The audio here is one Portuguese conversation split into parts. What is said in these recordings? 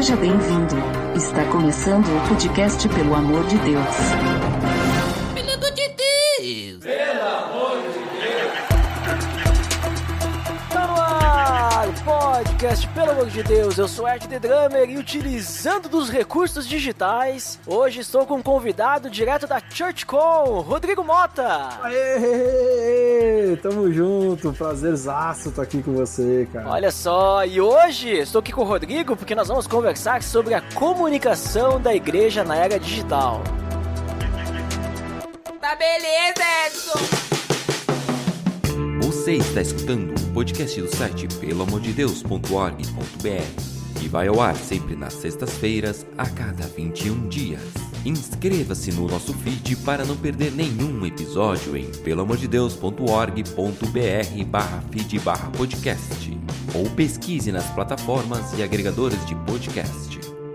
Seja bem-vindo. Está começando o podcast Pelo Amor de Deus. Pelo amor de Deus! Tá no ar, podcast, pelo amor de Deus, eu sou Ed The Drummer e utilizando dos recursos digitais, hoje estou com um convidado direto da ChurchCon, Rodrigo Mota. Aê, tamo junto, prazerzaço estar aqui com você, cara. Olha só, e hoje estou aqui com o Rodrigo porque nós vamos conversar sobre a comunicação da igreja na era digital. Tá beleza, Edson! Você está escutando o podcast do site peloamordedeus.org.br e vai ao ar sempre nas sextas-feiras, a cada 21 dias. Inscreva-se no nosso feed para não perder nenhum episódio em peloamordedeus.org.br barra feed barra podcast ou pesquise nas plataformas e agregadores de podcast.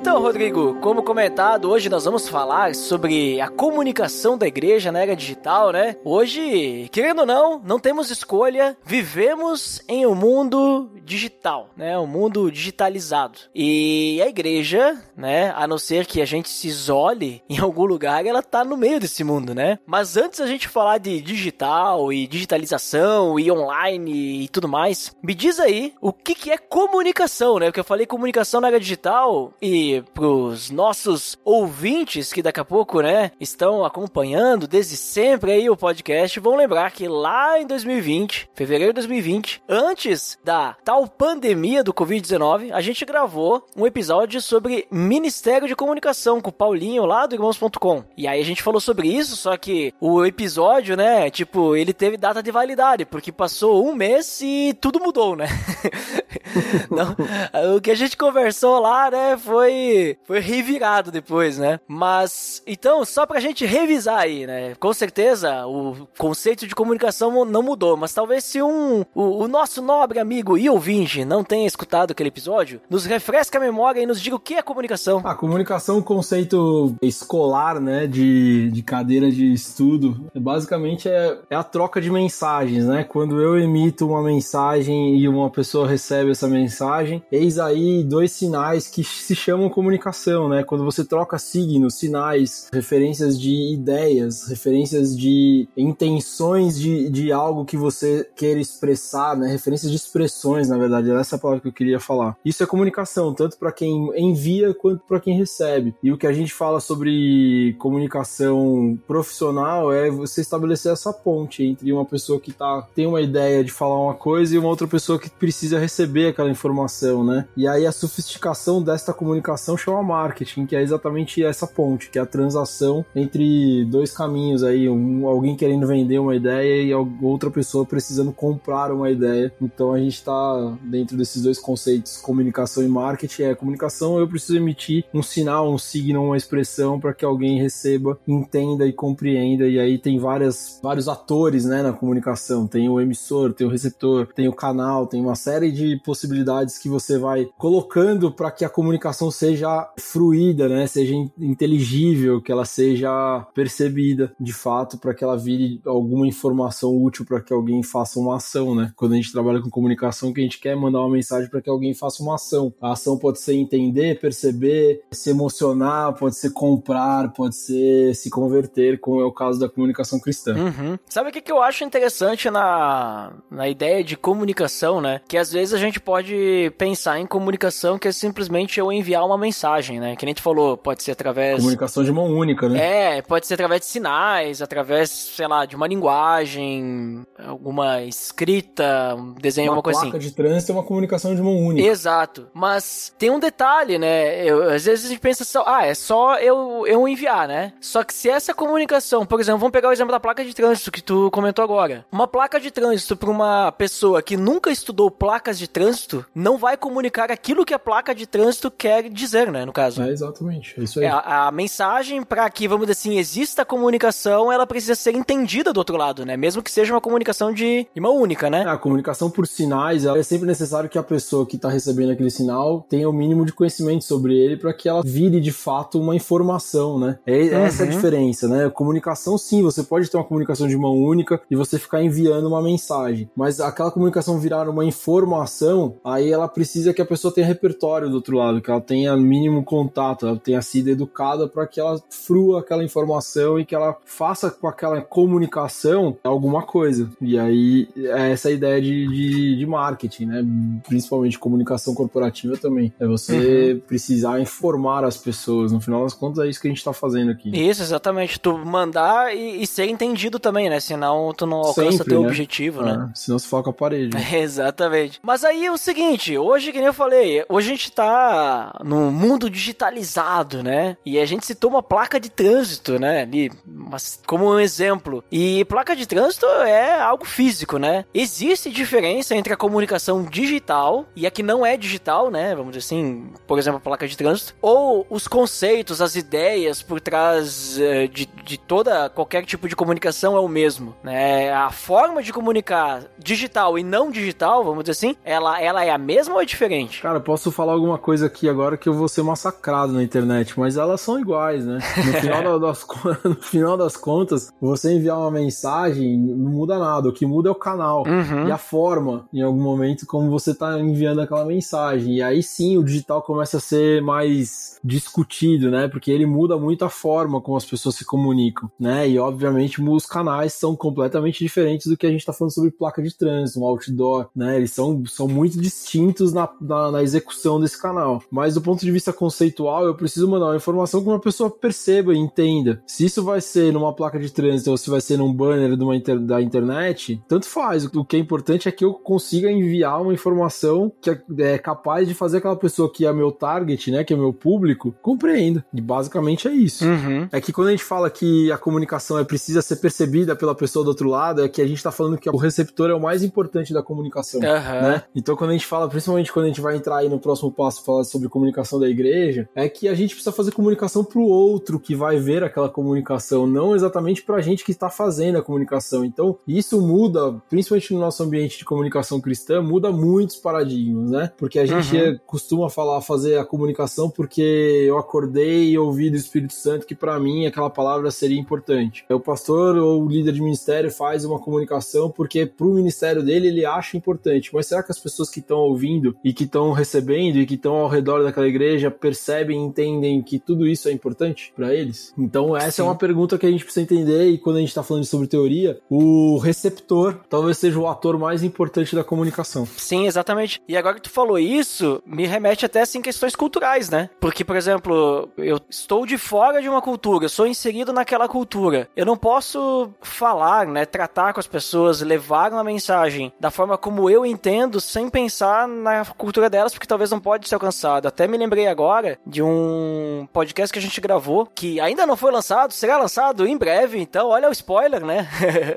Então, Rodrigo, como comentado, hoje nós vamos falar sobre a comunicação da igreja na era digital, né? Hoje, querendo ou não, não temos escolha, vivemos em um mundo digital, né? Um mundo digitalizado. E a igreja, né, a não ser que a gente se isole em algum lugar, ela tá no meio desse mundo, né? Mas antes a gente falar de digital e digitalização e online e tudo mais, me diz aí o que que é comunicação, né? Porque eu falei comunicação na era digital e pros nossos ouvintes que daqui a pouco, né, estão acompanhando desde sempre aí o podcast, vão lembrar que lá em 2020, fevereiro de 2020, antes da tal pandemia do Covid-19, a gente gravou um episódio sobre Ministério de Comunicação com o Paulinho lá do Irmãos.com. E aí a gente falou sobre isso, só que o episódio, né, tipo, ele teve data de validade, porque passou um mês e tudo mudou, né? Não, o que a gente conversou lá, né, foi foi revirado depois, né? Mas então, só pra gente revisar aí, né? Com certeza o conceito de comunicação não mudou, mas talvez se um o, o nosso nobre amigo e ouvinte não tenha escutado aquele episódio, nos refresca a memória e nos diga o que é comunicação. A comunicação é um conceito escolar, né, de, de cadeira de estudo. Basicamente é, é a troca de mensagens, né? Quando eu emito uma mensagem e uma pessoa recebe essa mensagem, eis aí dois sinais que se chamam comunicação, né? Quando você troca signos, sinais, referências de ideias, referências de intenções de, de algo que você queira expressar, né? Referências de expressões, na verdade, era essa palavra que eu queria falar. Isso é comunicação, tanto para quem envia quanto para quem recebe. E o que a gente fala sobre comunicação profissional é você estabelecer essa ponte entre uma pessoa que tá, tem uma ideia de falar uma coisa e uma outra pessoa que precisa receber aquela informação, né? E aí a sofisticação desta comunicação chama marketing, que é exatamente essa ponte, que é a transação entre dois caminhos aí, um, alguém querendo vender uma ideia e outra pessoa precisando comprar uma ideia. Então a gente está dentro desses dois conceitos, comunicação e marketing. É comunicação, eu preciso emitir um sinal, um signo, uma expressão para que alguém receba, entenda e compreenda. E aí tem várias, vários atores, né, na comunicação. Tem o emissor, tem o receptor, tem o canal, tem uma série de possibilidades que você vai colocando para que a comunicação seja fruída, né? Seja inteligível, que ela seja percebida de fato, para que ela vire alguma informação útil para que alguém faça uma ação, né? Quando a gente trabalha com comunicação, que a gente quer mandar uma mensagem para que alguém faça uma ação. A ação pode ser entender, perceber, se emocionar, pode ser comprar, pode ser se converter, como é o caso da comunicação cristã. Uhum. Sabe o que, que eu acho interessante na, na ideia de comunicação, né? Que às vezes a gente pode pensar em comunicação que é simplesmente eu enviar uma mensagem, né? Que nem tu falou, pode ser através. Comunicação de mão única, né? É, pode ser através de sinais, através, sei lá, de uma linguagem, alguma escrita, um desenho, uma alguma coisa assim. de Trânsito é uma comunicação de mão única. Exato. Mas tem um detalhe, né? Eu, às vezes a gente pensa só, ah, é só eu, eu enviar, né? Só que se essa comunicação, por exemplo, vamos pegar o exemplo da placa de trânsito que tu comentou agora. Uma placa de trânsito para uma pessoa que nunca estudou placas de trânsito não vai comunicar aquilo que a placa de trânsito quer dizer, né? No caso. É, exatamente. É isso aí. É, a, a mensagem para que, vamos dizer assim, exista comunicação, ela precisa ser entendida do outro lado, né? Mesmo que seja uma comunicação de, de mão única, né? É, a comunicação por sinais, é sempre necessário que a pessoa que está recebendo aquele sinal tenha o mínimo de conhecimento sobre ele para que ela vire de fato uma informação, né? É, essa é a Uhum. diferença, né? Comunicação, sim, você pode ter uma comunicação de mão única e você ficar enviando uma mensagem, mas aquela comunicação virar uma informação, aí ela precisa que a pessoa tenha repertório do outro lado, que ela tenha mínimo contato, ela tenha sido educada para que ela frua aquela informação e que ela faça com aquela comunicação alguma coisa. E aí, é essa ideia de, de, de marketing, né? Principalmente comunicação corporativa também. É você precisar informar as pessoas. No final das contas, é isso que a gente tá fazendo aqui. Isso, exatamente. Tu mandar e, e ser entendido também, né? Senão tu não alcança Sempre, teu né? objetivo, né? Ah, senão você foca a parede. Exatamente. Mas aí é o seguinte, hoje, que nem eu falei, hoje a gente tá num mundo digitalizado, né? E a gente citou uma placa de trânsito, né? Ali, mas como um exemplo. E placa de trânsito é algo físico, né? Existe diferença entre a comunicação digital e a que não é digital, né? Vamos dizer assim, por exemplo, a placa de trânsito. Ou os conceitos, as ideias por trás eh, de, de toda, qualquer tipo de comunicação é o mesmo, né? A forma de comunicar digital e não digital, vamos dizer assim, ela, ela é a mesma ou é diferente? Cara, posso falar alguma coisa aqui agora que eu vou ser massacrado na internet, mas elas são iguais, né? No final, da- das, no final das contas, você enviar uma mensagem não muda nada. O que muda é o canal Uhum. e a forma, em algum momento, como você tá enviando aquela mensagem. E aí sim o digital começa a ser mais discutido, né? Porque ele muda muito a forma como as pessoas se comunicam, né? E obviamente os canais são completamente diferentes do que a gente tá falando sobre placa de trânsito, um outdoor, né? Eles são, são muito distintos na, na, na execução desse canal. Mas do ponto de vista conceitual, eu preciso mandar uma informação que uma pessoa perceba e entenda. Se isso vai ser numa placa de trânsito ou se vai ser num banner de uma inter- da internet, tanto faz. O que é importante é que eu consiga enviar uma informação que é, é capaz de fazer aquela pessoa que é meu target, né? Que é meu público, compreenda. E basicamente é isso. Uhum. É que quando a gente fala que a comunicação é precisa ser percebida pela pessoa do outro lado, é que a gente tá falando que o receptor é o mais importante da comunicação. Aham. Né? Então, quando a gente fala, principalmente quando a gente vai entrar aí no próximo passo, falar sobre comunicação da igreja, é que a gente precisa fazer comunicação pro outro que vai ver aquela comunicação, não exatamente pra gente que está fazendo a comunicação. Então, isso muda, principalmente no nosso ambiente de comunicação cristã, muda muitos paradigmas, né? Porque a gente Uhum. é- costuma falar, fazer a comunicação porque eu acordei e ouvi do Espírito Santo que pra mim aquela palavra seria importante. O pastor ou o líder de ministério faz uma comunicação porque pro ministério dele ele acha importante. Mas será que as pessoas que estão ouvindo e que estão recebendo e que estão ao redor daquela igreja percebem e entendem que tudo isso é importante pra eles? Então essa Sim. é uma pergunta que a gente precisa entender e quando a gente tá falando sobre teoria, o receptor talvez seja o ator mais importante da comunicação. Sim, exatamente. E agora que tu falou isso, me remete até assim questões culturais, né? Porque, por exemplo, eu estou de fora de uma cultura, eu sou inserido naquela cultura. Eu não posso falar, né, tratar com as pessoas, levar uma mensagem da forma como eu entendo, sem pensar na cultura delas, porque talvez não pode ser alcançado. Até me lembrei agora de um podcast que a gente gravou, que ainda não foi lançado, será lançado em breve, então olha o spoiler, né?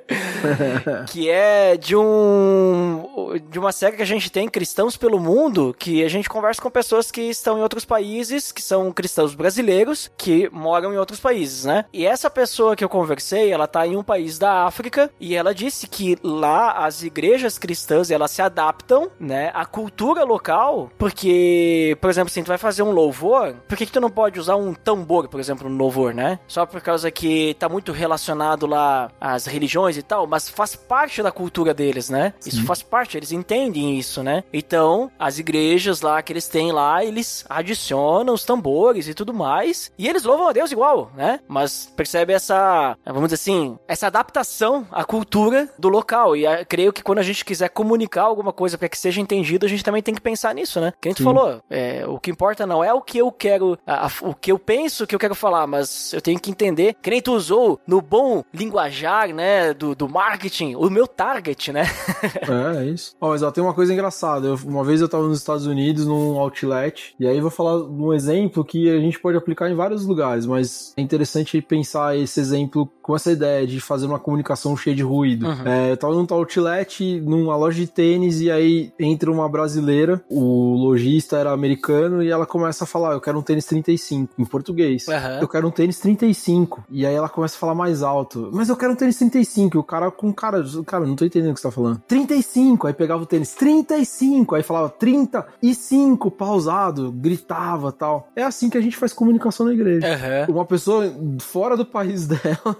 que é de um de uma série que a gente tem cristãos pelo mundo que a gente conversa com pessoas que estão em outros países que são cristãos brasileiros que moram em outros países né? E essa pessoa que eu conversei ela tá em um país da África e ela disse que lá as igrejas cristãs elas se adaptam né à cultura local porque por exemplo assim tu vai fazer um louvor por que, que tu não pode usar um tambor por exemplo no louvor né? Só por causa que tá muito relacionado lá às religiões e tal mas faz parte da cultura deles, né? Isso faz parte, eles entendem isso, né? Então, as igrejas lá que eles têm lá, eles adicionam os tambores e tudo mais, e eles louvam a Deus igual, né? Mas percebe essa, vamos dizer assim, essa adaptação à cultura do local. E ah, creio que quando a gente quiser comunicar alguma coisa para que seja entendido, a gente também tem que pensar nisso, né? Que a gente Sim. falou, é, o que importa não é o que eu quero, a- a- o que eu penso que eu quero falar, mas eu tenho que entender. Que nem tu usou no bom linguajar, né? Do, do marketing, o meu target, né? É, é isso. Ó, mas tem uma coisa engraçada. Eu- uma vez eu tava nos Estados Unidos, num outlet, e aí eu vou falar um exemplo que a gente pode aplicar em vários lugares, mas é interessante pensar esse exemplo com essa ideia de fazer uma comunicação cheia de ruído. Uhum. É, eu tava num outlet, numa loja de tênis, e aí entra uma brasileira, o lojista era americano, e ela começa a falar: Eu quero um tênis 35, em português. Aham. Eu quero um tênis 35. E aí ela começa a falar mais alto. Mas eu quero um tênis 35. E o cara com cara, cara, não tô entendendo o que você tá falando. 35. Aí pegava o tênis 35. Aí falava 35, pausado, gritava tal. É assim que a gente faz comunicação na igreja. Aham. Uma pessoa fora do país dela,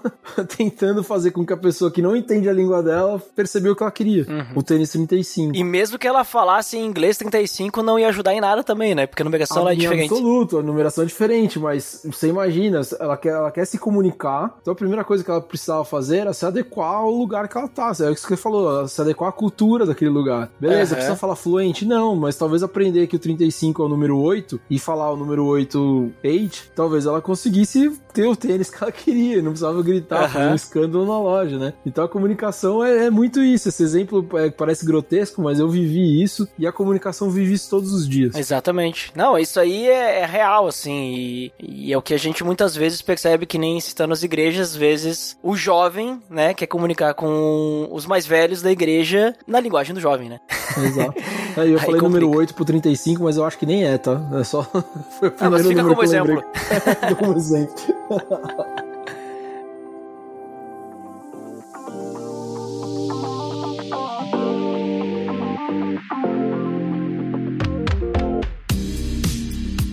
tentando fazer com que a pessoa que não entende a língua dela percebeu o que ela queria. O tênis 35. E mesmo que ela falasse em inglês 35, não ia ajudar em nada também, né? Porque a numeração lá é Em diferente. absoluto, a numeração é diferente, mas você imagina, ela quer, ela quer se comunicar, então a primeira coisa que ela precisava fazer era se adequar ao lugar que ela tá. É isso que você falou, se adequar à cultura daquele lugar. Beleza, Aham. precisa falar fluente? Não, mas talvez aprender que o 35 é o número 8 e falar o número 8, 8, talvez ela conseguisse ter o tênis que ela queria, não precisava gritar, Aham. fazer um escândalo na loja, né? Então a comunicação é, é muito isso. Esse exemplo é, parece grotesco, mas eu vivi isso e a comunicação vive isso todos os dias. Exatamente. Não, isso aí é, é real, assim, e, e é o que a gente muitas vezes percebe que nem citando as igrejas, às vezes o jovem, né, quer comunicar com os mais velhos da igreja na linguagem do jovem, né? Exato. Aí eu falei complica. número 8 pro 35, mas eu acho que nem é, tá? É só. Foi o Ah, mas primeiro fica número como exemplo. lembrei. como exemplo.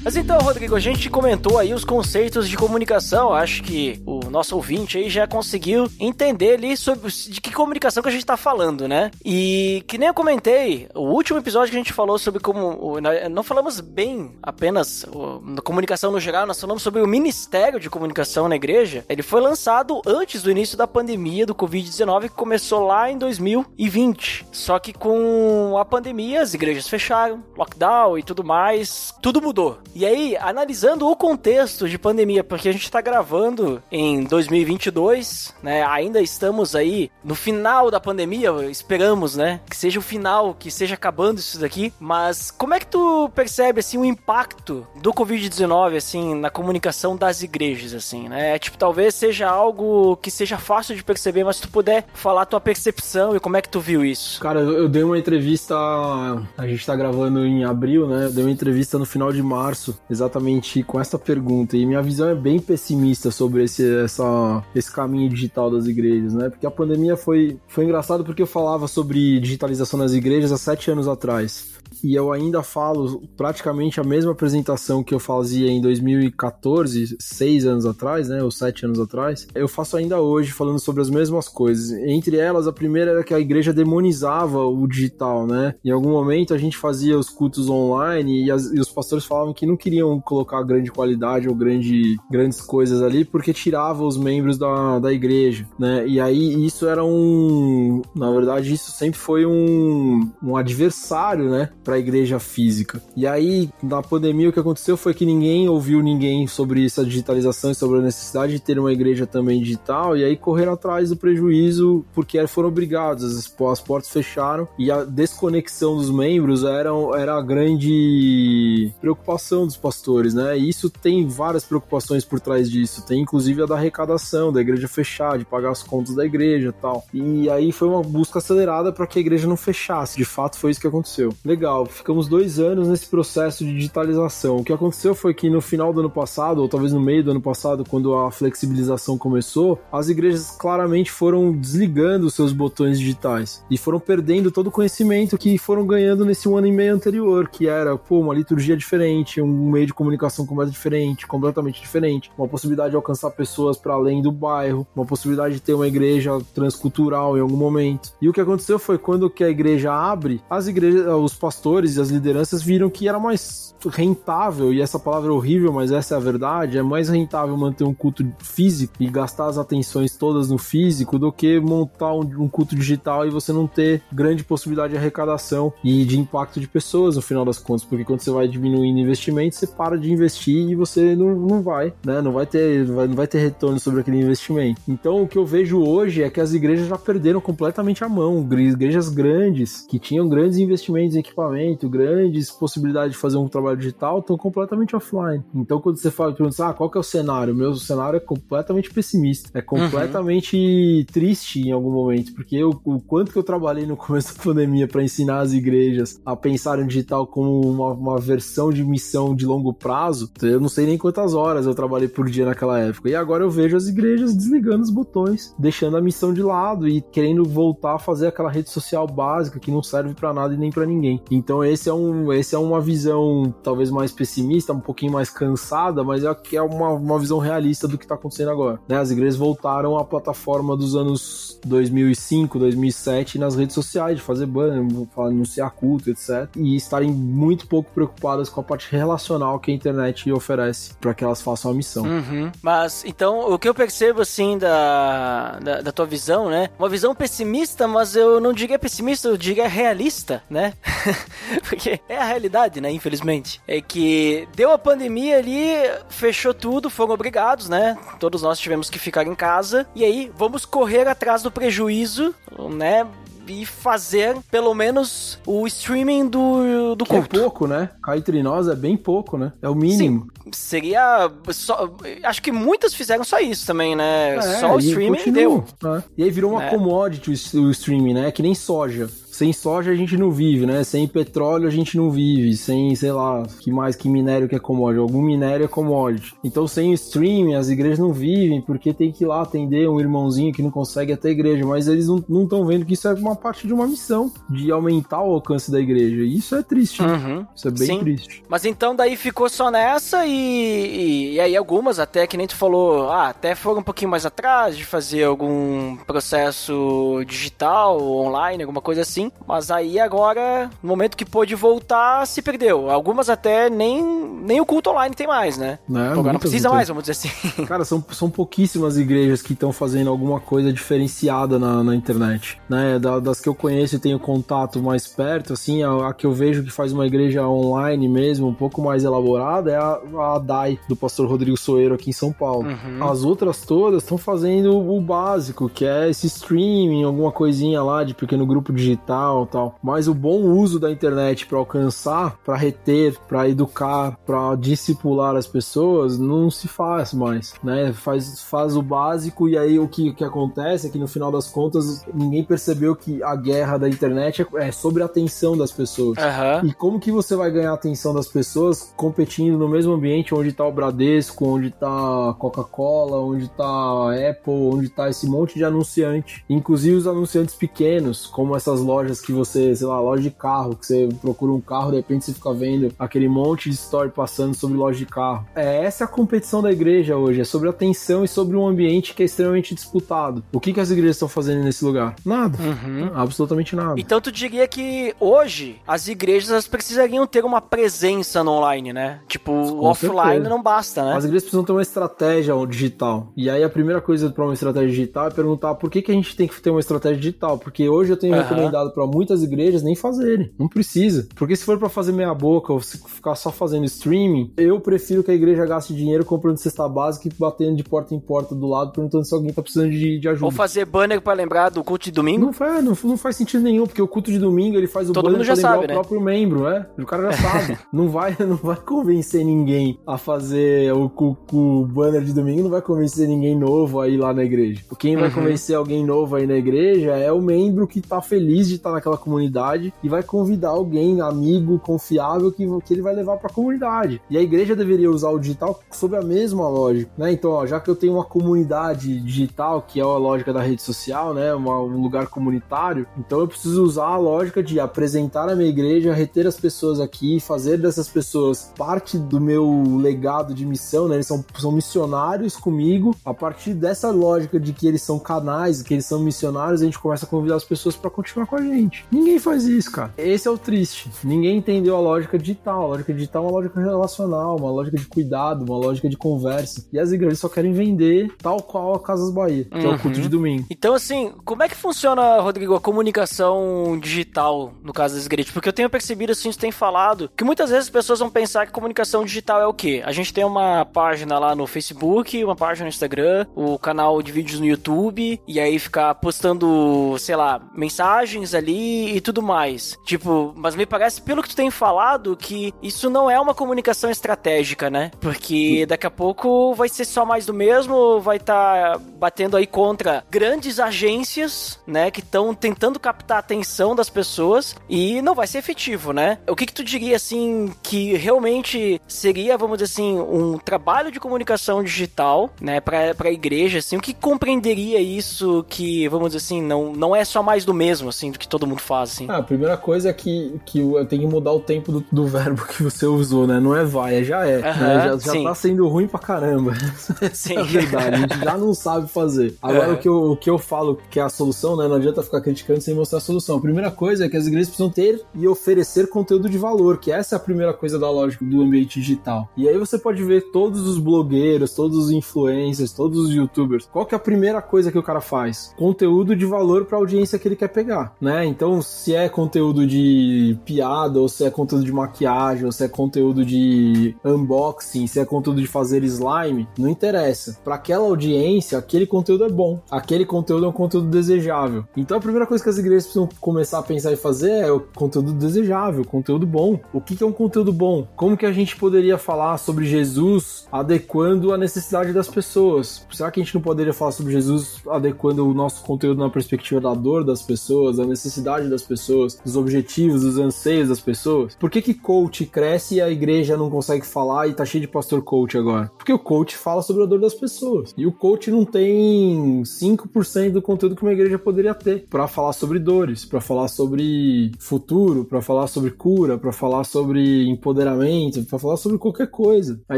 Mas então, Rodrigo, a gente comentou aí os conceitos de comunicação. Acho que o nosso ouvinte aí já conseguiu entender ali sobre de que comunicação que a gente tá falando, né? E que nem eu comentei, o último episódio que a gente falou sobre como. Não falamos bem apenas na comunicação no geral, nós falamos sobre o Ministério de Comunicação na igreja. Ele foi lançado antes do início da pandemia do Covid-19, que começou lá em 2020. Só que com a pandemia, as igrejas fecharam, lockdown e tudo mais, tudo mudou. E aí, analisando o contexto de pandemia, porque a gente tá gravando em 2022, né? Ainda estamos aí no final da pandemia, esperamos, né? Que seja o final, que seja acabando isso daqui. Mas como é que tu percebe, assim, o impacto do Covid-19, assim, na comunicação das igrejas, assim, né? Tipo, talvez seja algo que seja fácil de perceber, mas tu puder falar tua percepção e como é que tu viu isso. Cara, eu dei uma entrevista. A gente tá gravando em abril, né? Eu dei uma entrevista no final de março, exatamente com essa pergunta. E minha visão é bem pessimista sobre esse, essa, esse caminho digital das igrejas, né? Porque a pandemia foi, foi engraçado porque eu falava sobre digitalização nas igrejas há sete anos atrás. E eu ainda falo praticamente a mesma apresentação que eu fazia em 2014, seis anos atrás, né? Ou sete anos atrás. Eu faço ainda hoje falando sobre as mesmas coisas. Entre elas, a primeira era que a igreja demonizava o digital, né? Em algum momento a gente fazia os cultos online e, as- e os pastores falavam que não queriam colocar grande qualidade ou grande, grandes coisas ali porque tirava os membros da, da igreja, né? E aí isso era um. Na verdade, isso sempre foi um, um adversário, né? Pra igreja física. E aí, na pandemia, o que aconteceu foi que ninguém ouviu ninguém sobre essa digitalização e sobre a necessidade de ter uma igreja também digital, e aí correram atrás do prejuízo porque foram obrigados, as, as portas fecharam e a desconexão dos membros era, era a grande preocupação dos pastores, né? E isso tem várias preocupações por trás disso, tem inclusive a da arrecadação, da igreja fechar, de pagar as contas da igreja tal. E aí foi uma busca acelerada para que a igreja não fechasse, de fato foi isso que aconteceu. Legal, ficamos dois anos nesse processo de digitalização. O que aconteceu foi que no final do ano passado, ou talvez no meio do ano passado, quando a flexibilização começou, as igrejas claramente foram desligando seus botões digitais e foram perdendo todo o conhecimento que foram ganhando nesse um ano e meio anterior, que era, pô, uma liturgia diferente, um meio de comunicação completamente diferente, completamente diferente, uma possibilidade de alcançar pessoas para além do bairro, uma possibilidade de ter uma igreja transcultural em algum momento. E o que aconteceu foi quando que a igreja abre, as igrejas, os pastores pastores e as lideranças viram que era mais rentável, e essa palavra é horrível, mas essa é a verdade, é mais rentável manter um culto físico e gastar as atenções todas no físico do que montar um, culto digital e você não ter grande possibilidade de arrecadação e de impacto de pessoas no final das contas, porque quando você vai diminuindo investimento, você para de investir e você não, não vai, né? Não vai ter, vai, não vai ter retorno sobre aquele investimento. Então o que eu vejo hoje é que as igrejas já perderam completamente a mão. Igrejas grandes, que tinham grandes investimentos em equipamento, grandes possibilidades de fazer um trabalho digital, estão completamente offline. Então quando você fala, pergunta, ah, qual que é o cenário? O meu cenário é completamente pessimista, é completamente uhum. triste em algum momento, porque eu, o quanto que eu trabalhei no começo da pandemia para ensinar as igrejas a pensar em digital como uma, uma versão de missão de longo prazo, eu não sei nem quantas horas eu trabalhei por dia naquela época. E agora eu vejo as igrejas desligando os botões, deixando a missão de lado e querendo voltar a fazer aquela rede social básica que não serve para nada e nem para ninguém. Então esse é um, esse é uma visão talvez mais pessimista, um pouquinho mais cansada, mas é, é uma, uma visão realista do que está acontecendo agora. Né? As igrejas voltaram à plataforma dos anos 2005, 2007 nas redes sociais, de fazer banner, anunciar culto, etc. E estarem muito pouco preocupadas com a parte relacional que a internet oferece para que elas façam a missão. Uhum. Mas então o que eu percebo assim da, da, da, tua visão, né? Uma visão pessimista, mas eu não diria pessimista, eu diria realista, né? Porque é a realidade, né? Infelizmente. É que deu a pandemia ali, fechou tudo, foram obrigados, né? Todos nós tivemos que ficar em casa. E aí, vamos correr atrás do prejuízo, né? e fazer pelo menos o streaming do, do que é culto. É pouco, né? Cá entre nós é bem pouco, né? É o mínimo. Sim, seria. Só, acho que muitas fizeram só isso também, né? É, só o streaming deu. Né? E aí virou uma é. commodity o, o streaming, né? Que nem soja sem soja a gente não vive, né? Sem petróleo a gente não vive, sem, sei lá, que mais que minério que é commodity, algum minério é commodity. Então sem streaming as igrejas não vivem porque tem que ir lá atender um irmãozinho que não consegue até a igreja, mas eles não estão vendo que isso é uma parte de uma missão de aumentar o alcance da igreja. E isso é triste. Uhum. Isso é bem Sim. triste. Mas então daí ficou só nessa e, e, e aí algumas até que nem tu falou, ah, até foram um pouquinho mais atrás de fazer algum processo digital, online, alguma coisa assim mas aí agora, no momento que pôde voltar, se perdeu. Algumas até nem, nem o culto online tem mais, né? Não, agora não precisa mais, vamos dizer assim. Cara, são, são pouquíssimas igrejas que estão fazendo alguma coisa diferenciada na, na internet, né? das que eu conheço e tenho contato mais perto, assim, a, a, que eu vejo que faz uma igreja online mesmo, um pouco mais elaborada, é a, a DAI, do pastor Rodrigo Soeiro aqui em São Paulo. Uhum. As outras todas estão fazendo o básico, que é esse streaming, alguma coisinha lá de pequeno grupo digital, digital tal. Mas o bom uso da internet para alcançar, para reter, para educar, para discipular as pessoas, não se faz mais, né? Faz, faz o básico e aí o que, que acontece é que no final das contas ninguém percebeu que a guerra da internet é, é sobre a atenção das pessoas. Uhum. E como que você vai ganhar a atenção das pessoas competindo no mesmo ambiente onde tá o Bradesco, onde tá a Coca-Cola, onde tá a Apple, onde tá esse monte de anunciante, inclusive os anunciantes pequenos, como essas lojas lojas que você, sei lá, loja de carro, que você procura um carro, de repente você fica vendo aquele monte de story passando sobre loja de carro. É essa é a competição da igreja hoje, é sobre atenção e sobre um ambiente que é extremamente disputado. O que, que as igrejas estão fazendo nesse lugar? Nada. Uhum. Absolutamente nada. Então tu diria que hoje as igrejas precisariam ter uma presença no online, né? Tipo, offline certeza. não basta, né? As igrejas precisam ter uma estratégia digital. E aí a primeira coisa para uma estratégia digital é perguntar por que, que a gente tem que ter uma estratégia digital? Porque hoje eu tenho uhum. recomendado para muitas igrejas nem fazerem. Não precisa. Porque se for para fazer meia boca ou se ficar só fazendo streaming, eu prefiro que a igreja gaste dinheiro comprando cesta básica e batendo de porta em porta do lado, perguntando se alguém tá precisando de, de ajuda. Ou fazer banner para lembrar do culto de domingo? Não faz, não, não, faz sentido nenhum, porque o culto de domingo ele faz o Todo banner pra lembrar sabe, o né? próprio membro, né? O cara já sabe. não, vai, não vai convencer ninguém a fazer o, o, o, banner de domingo, não vai convencer ninguém novo aí lá na igreja. Quem vai uhum. convencer alguém novo aí na igreja é o membro que tá feliz de estar tá naquela comunidade e vai convidar alguém, amigo, confiável, que, que ele vai levar para a comunidade. E a igreja deveria usar o digital sob a mesma lógica, né? Então, ó, já que eu tenho uma comunidade digital, que é a lógica da rede social, né? Uma, um lugar comunitário, então eu preciso usar a lógica de apresentar a minha igreja, reter as pessoas aqui, fazer dessas pessoas parte do meu legado de missão, né? Eles são, são missionários comigo. A partir dessa lógica de que eles são canais, que eles são missionários, a gente começa a convidar as pessoas para continuar com a gente diferente. Ninguém faz isso, cara. Esse é o triste. Ninguém entendeu a lógica digital. A lógica digital é uma lógica relacional, uma lógica de cuidado, uma lógica de conversa. E as igrejas só querem vender tal qual a Casas Bahia, que uhum. é o culto de domingo. Então, assim, como é que funciona, Rodrigo, a comunicação digital no caso das igrejas? Porque eu tenho percebido, assim, você tem falado, que muitas vezes as pessoas vão pensar que comunicação digital é o quê? A gente tem uma página lá no Facebook, uma página no Instagram, o canal de vídeos no YouTube, e aí ficar postando, sei lá, mensagens ali e tudo mais. Tipo, mas me parece, pelo que tu tem falado, que isso não é uma comunicação estratégica, né? Porque daqui a pouco vai ser só mais do mesmo, vai estar tá batendo aí contra grandes agências, né, que estão tentando captar a atenção das pessoas e não vai ser efetivo, né? O que que tu diria assim que realmente seria, vamos dizer assim, um trabalho de comunicação digital, né, para para a igreja, assim, o que compreenderia isso que, vamos dizer assim, não não é só mais do mesmo, assim, do que todo mundo faz, assim? Ah, a primeira coisa é que que eu tenho que mudar o tempo do, do verbo que você usou, né? Não é vai, é já é. Uhum, né? Já, já tá sendo ruim pra caramba. Sim. é verdade. A gente já não sabe fazer. Agora, é. o, que eu, o que eu falo que é a solução, né? Não adianta ficar criticando sem mostrar a solução. A primeira coisa é que as igrejas precisam ter e oferecer conteúdo de valor, que essa é a primeira coisa da lógica do ambiente digital. E aí você pode ver todos os blogueiros, todos os influencers, todos os youtubers. Qual que é a primeira coisa que o cara faz? Conteúdo de valor para a audiência que ele quer pegar, né? Então, se é conteúdo de piada, ou se é conteúdo de maquiagem, ou se é conteúdo de unboxing, se é conteúdo de fazer slime, não interessa. Para aquela audiência, aquele conteúdo é bom. Aquele conteúdo é um conteúdo desejável. Então a primeira coisa que as igrejas precisam começar a pensar e fazer é o conteúdo desejável, conteúdo bom. O que é um conteúdo bom? Como que a gente poderia falar sobre Jesus adequando a necessidade das pessoas? Será que a gente não poderia falar sobre Jesus adequando o nosso conteúdo na perspectiva da dor das pessoas, da necessidade das pessoas, dos objetivos, dos anseios das pessoas? Por que que coach cresce e a igreja não consegue falar e tá cheio de pastor coach agora? Porque o coach fala sobre a dor das pessoas. E o coach não tem 5% do conteúdo que uma igreja poderia ter para falar sobre dores, para falar sobre futuro, para falar sobre cura, para falar sobre empoderamento, para falar sobre qualquer coisa. A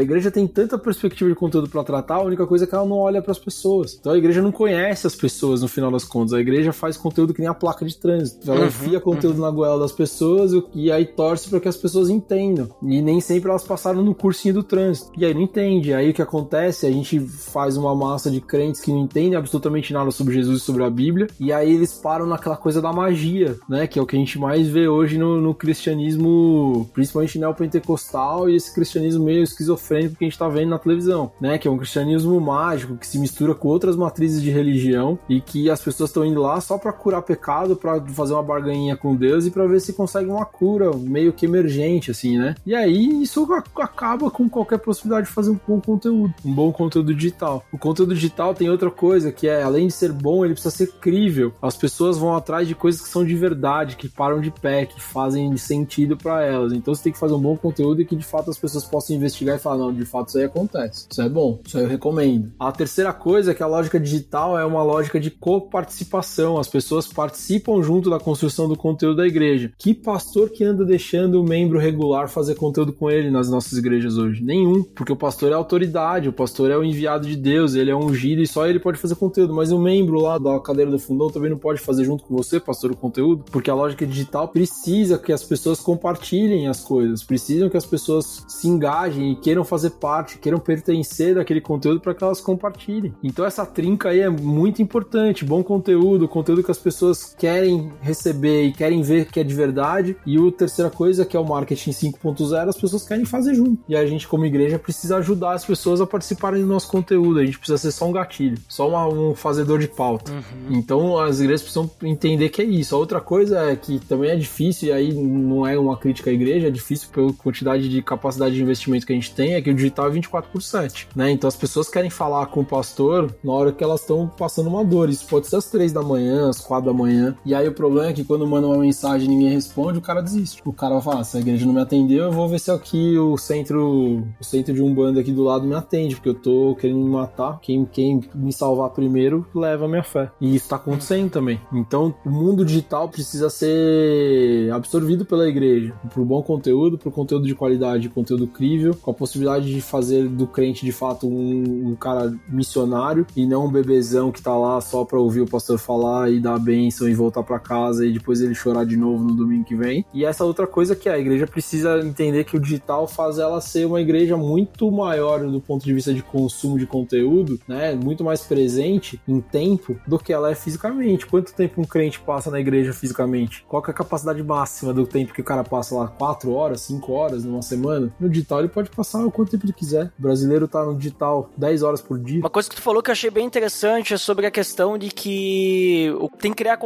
igreja tem tanta perspectiva de conteúdo para tratar, a única coisa é que ela não olha para as pessoas. Então a igreja não conhece as pessoas no final das contas. A igreja faz conteúdo que nem a placa de trânsito. Ela uhum, enfia conteúdo uhum. na goela das pessoas e aí torce para que as pessoas entendam. E nem sempre elas passaram no cursinho do trânsito. E aí não entende. Aí o que acontece? A gente faz uma massa de crentes que não entendem absolutamente nada sobre Jesus e sobre a Bíblia. E aí eles param naquela coisa da magia, né? Que é o que a gente mais vê hoje no, no cristianismo, principalmente neopentecostal e esse cristianismo meio esquizofrênico que a gente tá vendo na televisão, né? Que é um cristianismo mágico que se mistura com outras matrizes de religião e que as pessoas estão indo lá só para curar pecado, para fazer uma barganhinha com Deus e para ver se consegue uma cura meio que emergente, assim, né? E aí isso acaba com qualquer possibilidade de fazer um bom conteúdo, um bom conteúdo digital. O conteúdo digital tem outra coisa que é, além de ser bom, ele precisa ser crível. As pessoas vão atrás de coisas que são de verdade, que param de pé, que fazem sentido para elas. Então você tem que fazer um bom conteúdo e que de fato as pessoas possam investigar e falar, não, de fato isso aí acontece. Isso é bom, isso aí eu recomendo. A terceira coisa é que a lógica digital é uma lógica de coparticipação. As pessoas participam junto da construção do conteúdo da igreja. Que pastor que anda deixando o membro regular fazer conteúdo com ele nas nossas igrejas hoje? Nenhum, porque o pastor é autoridade, o pastor é o enviado de Deus, ele é ungido e só ele pode fazer conteúdo. Mas o membro lá da cadeira do fundão também não pode fazer junto com você, pastor, o conteúdo, porque a lógica digital precisa que as pessoas compartilhem as coisas, precisam que as pessoas se engajem e queiram fazer parte, queiram pertencer daquele conteúdo para que elas compartilhem. Então essa trinca aí é muito importante, bom conteúdo, conteúdo que as pessoas querem receber e querem ver que é de verdade. E a terceira coisa, que é o marketing 5.0, as pessoas querem fazer junto. E a gente, como igreja, precisa ajudar as pessoas a participarem do nosso conteúdo. A gente precisa ser só um gatilho, só uma, um fazedor de pauta. Uhum. Então as igrejas precisam entender que é isso. A outra coisa é que também é difícil, e aí não é uma crítica à igreja, é difícil pela quantidade de capacidade de investimento que a gente tem, é que o digital é 24 por 7, né? Então as pessoas querem falar com o pastor na hora que elas estão passando uma dor. Isso pode ser às 3 da manhã, às 4 da manhã. E aí o problema é que quando manda uma mensagem e ninguém responde, o cara desiste. O cara vai falar, ah, se a igreja não me atendeu, eu vou ver se aqui o centro, o centro de um bando aqui do lado me atende, porque eu tô querendo me matar. Quem, quem me salvar primeiro leva a minha fé. E isso tá acontecendo também. Então, o mundo digital precisa ser absorvido pela igreja, pro bom conteúdo, pro conteúdo de qualidade, conteúdo crível, com a possibilidade de fazer do crente de fato um, um cara missionário e não um bebezão que tá lá só pra ouvir o pastor falar e dar a bênção e voltar para casa e depois ele chorar de novo no domingo que vem. E essa outra coisa que a igreja precisa entender que o digital faz ela ser uma igreja muito maior do ponto de vista de consumo de conteúdo, né? Muito mais presente em tempo do que ela é fisicamente. Quanto tempo um crente passa na igreja fisicamente? Qual é a capacidade máxima do tempo que o cara passa lá? Quatro horas, cinco horas numa semana? No digital ele pode passar o quanto tempo ele quiser. O brasileiro tá no digital 10 horas por dia. Uma coisa que tu falou que eu achei bem interessante é sobre a questão de que tem que criar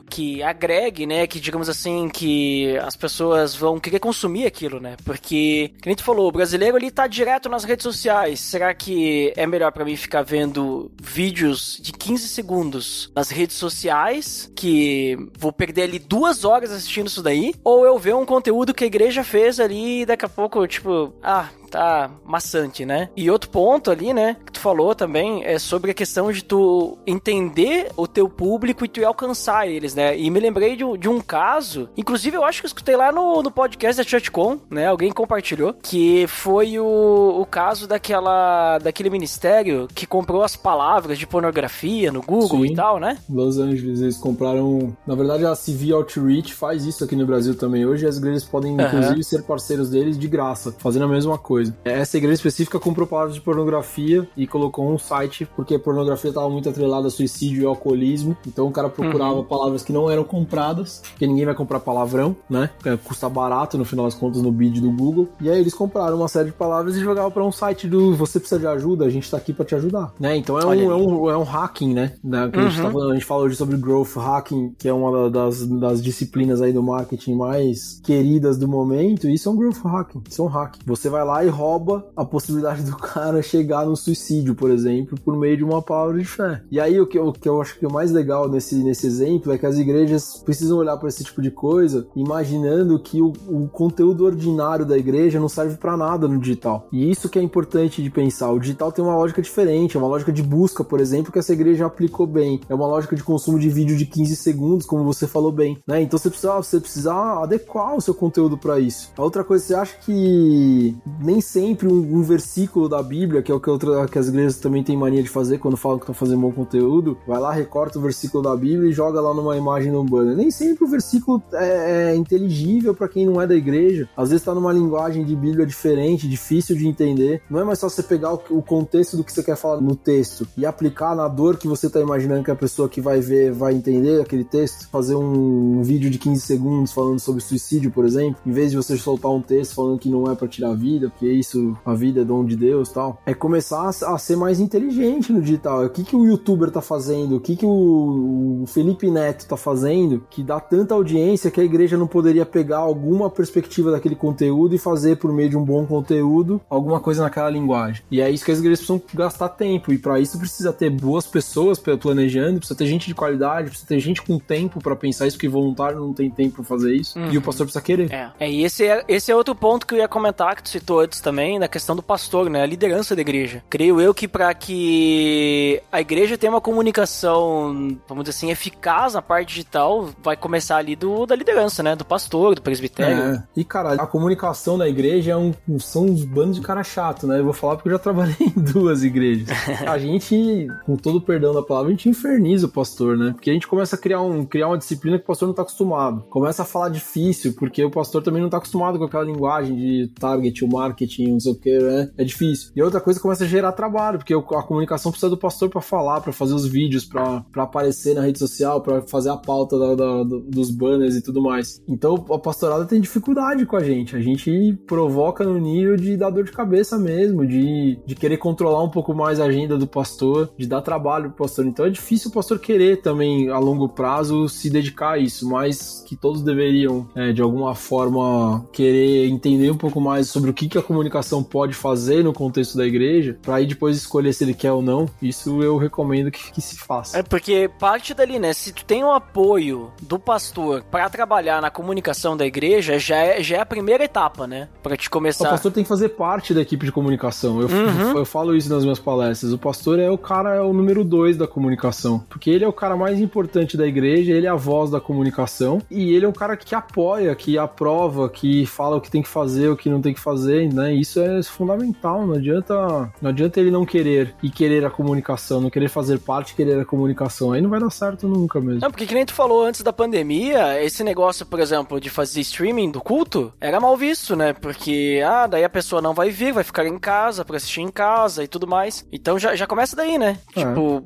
que agregue, né? Que digamos assim, que as pessoas vão querer consumir aquilo, né? Porque, como a gente falou, o brasileiro ele tá direto nas redes sociais. Será que é melhor para mim ficar vendo vídeos de 15 segundos nas redes sociais, que vou perder ali duas horas assistindo isso daí? Ou eu ver um conteúdo que a igreja fez ali e daqui a pouco, tipo, ah, tá maçante, né? E outro ponto ali, né, que tu falou também é sobre a questão de tu entender o teu público e tu alcançar eles, né? E me lembrei de, de um caso, inclusive eu acho que eu escutei lá no, no podcast da ChurchCon, né? Alguém compartilhou, que foi o, o caso daquela daquele ministério que comprou as palavras de pornografia no Google Sim. e tal, né? Los Angeles, eles compraram. Na verdade, a CV Outreach faz isso aqui no Brasil também. Hoje as igrejas podem, inclusive, ser parceiros deles de graça, fazendo a mesma coisa coisa. Essa igreja específica comprou palavras de pornografia e colocou um site, porque a pornografia estava muito atrelada a suicídio e alcoolismo. Então o cara procurava uhum. palavras que não eram compradas, porque ninguém vai comprar palavrão, né? Custa barato no final das contas no bid do Google. E aí eles compraram uma série de palavras e jogavam para um site do você precisa de ajuda, a gente tá aqui para te ajudar, né? Então é um, é um, é um hacking, né? né? Que uhum. a, gente tá uhum. falando, a gente fala hoje sobre growth hacking, que é uma das, das disciplinas aí do marketing mais queridas do momento. E isso é um growth hacking, isso é um hack. Você vai lá e rouba a possibilidade do cara chegar no suicídio, por exemplo, por meio de uma palavra de fé. E aí o que eu, o que eu acho que é mais legal nesse, nesse exemplo é que as igrejas precisam olhar para esse tipo de coisa, imaginando que o, o conteúdo ordinário da igreja não serve para nada no digital. E isso que é importante de pensar. O digital tem uma lógica diferente, é uma lógica de busca, por exemplo, que essa igreja aplicou bem. É uma lógica de consumo de vídeo de 15 segundos, como você falou bem, né? Então você precisa, você precisa adequar o seu conteúdo para isso. A outra coisa, você acha que nem sempre um, um, versículo da Bíblia, que é o que, outra, que as igrejas também têm mania de fazer quando falam que estão fazendo bom conteúdo, vai lá, recorta o versículo da Bíblia e joga lá numa imagem no banner. Nem sempre o versículo é, é inteligível para quem não é da igreja. Às vezes está numa linguagem de Bíblia diferente, difícil de entender. Não é mais só você pegar o, o contexto do que você quer falar no texto e aplicar na dor que você está imaginando que a pessoa que vai ver vai entender aquele texto. Fazer um, um vídeo de 15 segundos falando sobre suicídio, por exemplo, em vez de você soltar um texto falando que não é para tirar a vida, porque isso, a vida é dom de Deus tal, é começar a, ser mais inteligente no digital. O que, que o youtuber tá fazendo? O que, que o, Felipe Neto tá fazendo que dá tanta audiência que a igreja não poderia pegar alguma perspectiva daquele conteúdo e fazer por meio de um bom conteúdo alguma coisa naquela linguagem. E é isso que as igrejas precisam gastar tempo. E para isso precisa ter boas pessoas planejando, precisa ter gente de qualidade, precisa ter gente com tempo para pensar isso, porque voluntário não tem tempo pra fazer isso. Uhum. E o pastor precisa querer. É, é e esse é, esse é outro ponto que eu ia comentar, que tu citou também, na questão do pastor, né? A liderança da igreja. Creio eu que para que a igreja tenha uma comunicação, vamos dizer assim, eficaz na parte digital, vai começar ali do, da liderança, né? Do pastor, do presbitério. É. E, cara, a comunicação da igreja é um, são uns bandos de cara chato, né? Eu vou falar porque eu já trabalhei em duas igrejas. a gente, com todo o perdão da palavra, a gente inferniza o pastor, né? Porque a gente começa a criar, um, criar uma disciplina que o pastor não tá acostumado. Começa a falar difícil, porque o pastor também não tá acostumado com aquela linguagem de target, o marketing, não sei o que, né? É difícil. E outra coisa começa a gerar trabalho, porque a comunicação precisa do pastor para falar, para fazer os vídeos, para aparecer na rede social, para fazer a pauta da, da, dos banners e tudo mais. Então a pastorada tem dificuldade com a gente. A gente provoca no nível de dar dor de cabeça mesmo, de, de querer controlar um pouco mais a agenda do pastor, de dar trabalho pro pastor. Então é difícil o pastor querer também, a longo prazo, se dedicar a isso, mas que todos deveriam, é, de alguma forma, querer entender um pouco mais sobre o que, que a comunicação pode fazer no contexto da igreja, para aí depois escolher se ele quer ou não, isso eu recomendo que, que se faça. É porque parte dali, né? Se tu tem o um apoio do pastor para trabalhar na comunicação da igreja, já é, já é a primeira etapa, né? Para te começar. O pastor tem que fazer parte da equipe de comunicação. Eu, uhum. eu falo isso nas minhas palestras. O pastor é o cara, é o número dois da comunicação. Porque ele é o cara mais importante da igreja, ele é a voz da comunicação e ele é um cara que apoia, que aprova, que fala o que tem que fazer, o que não tem que fazer, né? Né? Isso é fundamental. Não adianta, não adianta ele não querer e querer a comunicação, não querer fazer parte, querer a comunicação. Aí não vai dar certo nunca mesmo. Não, porque que nem tu falou antes da pandemia, esse negócio, por exemplo, de fazer streaming do culto, era mal visto, né? Porque, ah, daí a pessoa não vai vir, vai ficar em casa pra assistir em casa e tudo mais. Então já, já começa daí, né? É. Tipo,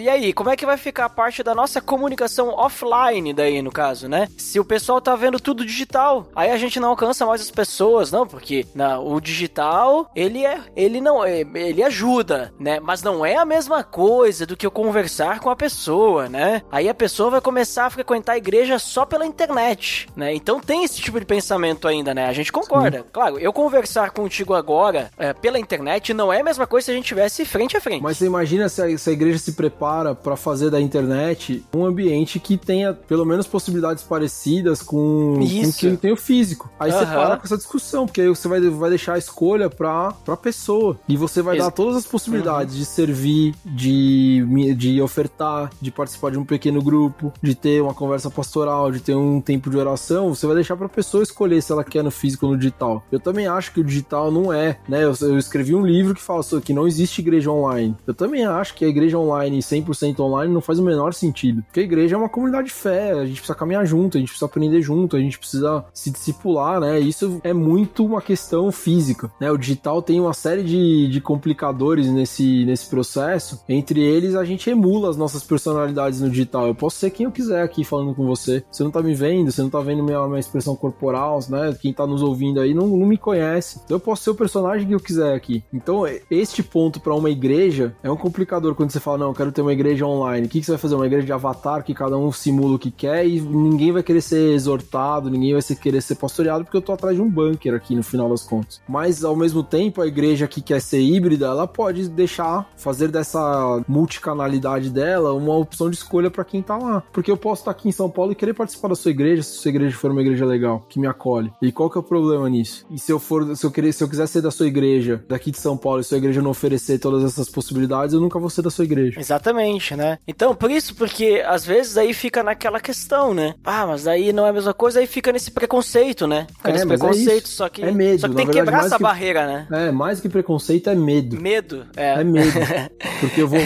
e aí, como é que vai ficar a parte da nossa comunicação offline daí, no caso, né? Se o pessoal tá vendo tudo digital, aí a gente não alcança mais as pessoas, não, porque na, o digital, ele é, ele não, é, ele ajuda, né? Mas não é a mesma coisa do que eu conversar com a pessoa, né? Aí a pessoa vai começar a frequentar a igreja só pela internet, né? Então tem esse tipo de pensamento ainda, né? A gente concorda. Claro, eu conversar contigo agora é, pela internet não é a mesma coisa se a gente tivesse frente a frente. Mas você imagina se a, se a igreja se prepara para fazer da internet um ambiente que tenha pelo menos possibilidades parecidas com, com Isso. que tem o físico. Aí você Aham. para com essa discussão, porque aí você vai, vai deixar a escolha pra, pra pessoa. E você vai Ex- dar todas as possibilidades de servir, de, de ofertar, de participar de um pequeno grupo, de ter uma conversa pastoral, de ter um tempo de oração. Você vai deixar pra pessoa escolher se ela quer no físico ou no digital. Eu também acho que o digital não é, né? Eu, eu escrevi um livro que fala sobre que não existe igreja online. Eu também acho que a igreja online, 100% online, não faz o menor sentido. Porque a igreja é uma comunidade de fé, a gente precisa caminhar junto, a gente precisa aprender junto, a gente precisa se discipular, né? Isso é muito uma questão física, né? O digital tem uma série de, de complicadores nesse, nesse processo. Entre eles, a gente emula as nossas personalidades no digital. Eu posso ser quem eu quiser aqui falando com você. Você não tá me vendo, você não tá vendo minha, minha expressão corporal, né? Quem tá nos ouvindo aí não, não me conhece. Então eu posso ser o personagem que eu quiser aqui. Então, este ponto pra uma igreja é um complicador quando você fala, não, eu quero ter uma igreja online. O que, que você vai fazer? Uma igreja de avatar que cada um simula o que quer e ninguém vai querer ser exortado, ninguém vai querer ser pastoreado porque eu tô atrás de um bunker aqui no final das contas. Mas ao mesmo tempo, a igreja que quer ser híbrida, ela pode deixar, fazer dessa multicanalidade dela uma opção de escolha pra quem tá lá. Porque eu posso estar aqui em São Paulo e querer participar da sua igreja, se a sua igreja for uma igreja legal, que me acolhe. E qual que é o problema nisso? E se eu for, se eu querer, se eu quiser ser da sua igreja, daqui de São Paulo, e sua igreja não oferecer todas essas possibilidades, eu nunca vou ser da sua igreja. Exatamente, né? Então, por isso, porque às vezes aí fica naquela questão, né? Ah, mas aí não é a mesma coisa, aí fica nesse preconceito, né? Fica É, nesse é preconceito, isso. só que. É medo, Só que tem que verdade, quebrar mais essa que- barreira, né? É, mais que preconceito é medo. Medo. É. É medo. Porque eu vou.